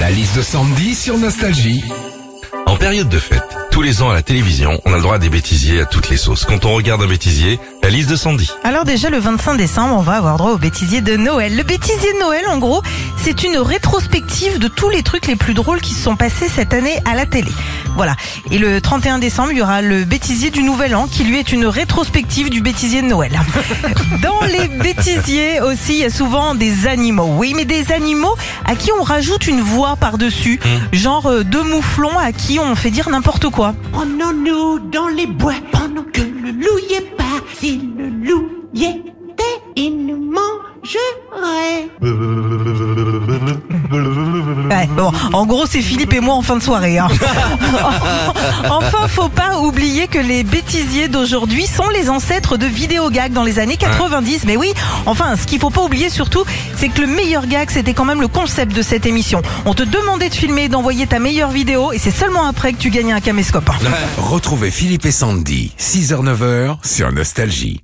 La liste de Sandy sur Nostalgie. En période de fête, tous les ans à la télévision, on a le droit des bêtisiers à toutes les sauces. Quand on regarde un bêtisier, la liste de Sandy. Alors déjà le 25 décembre, on va avoir droit au bêtisier de Noël. Le bêtisier de Noël, en gros, c'est une rétrospective de tous les trucs les plus drôles qui se sont passés cette année à la télé. Voilà. Et le 31 décembre, il y aura le bêtisier du Nouvel An, qui lui est une rétrospective du bêtisier de Noël. Dans les bêtisiers aussi, il y a souvent des animaux. Oui, mais des animaux à qui on rajoute une voix par-dessus. Genre euh, deux mouflons à qui on fait dire n'importe quoi. Prenons-nous dans les bois mangerait. Ouais, bon, en gros, c'est Philippe et moi en fin de soirée. hein. enfin, faut pas oublier que les bêtisiers d'aujourd'hui sont les ancêtres de vidéogag dans les années 90. Mais oui, enfin, ce qu'il faut pas oublier surtout, c'est que le meilleur gag, c'était quand même le concept de cette émission. On te demandait de filmer, d'envoyer ta meilleure vidéo, et c'est seulement après que tu gagnais un caméscope. hein. Retrouvez Philippe et Sandy, 6h-9h sur Nostalgie.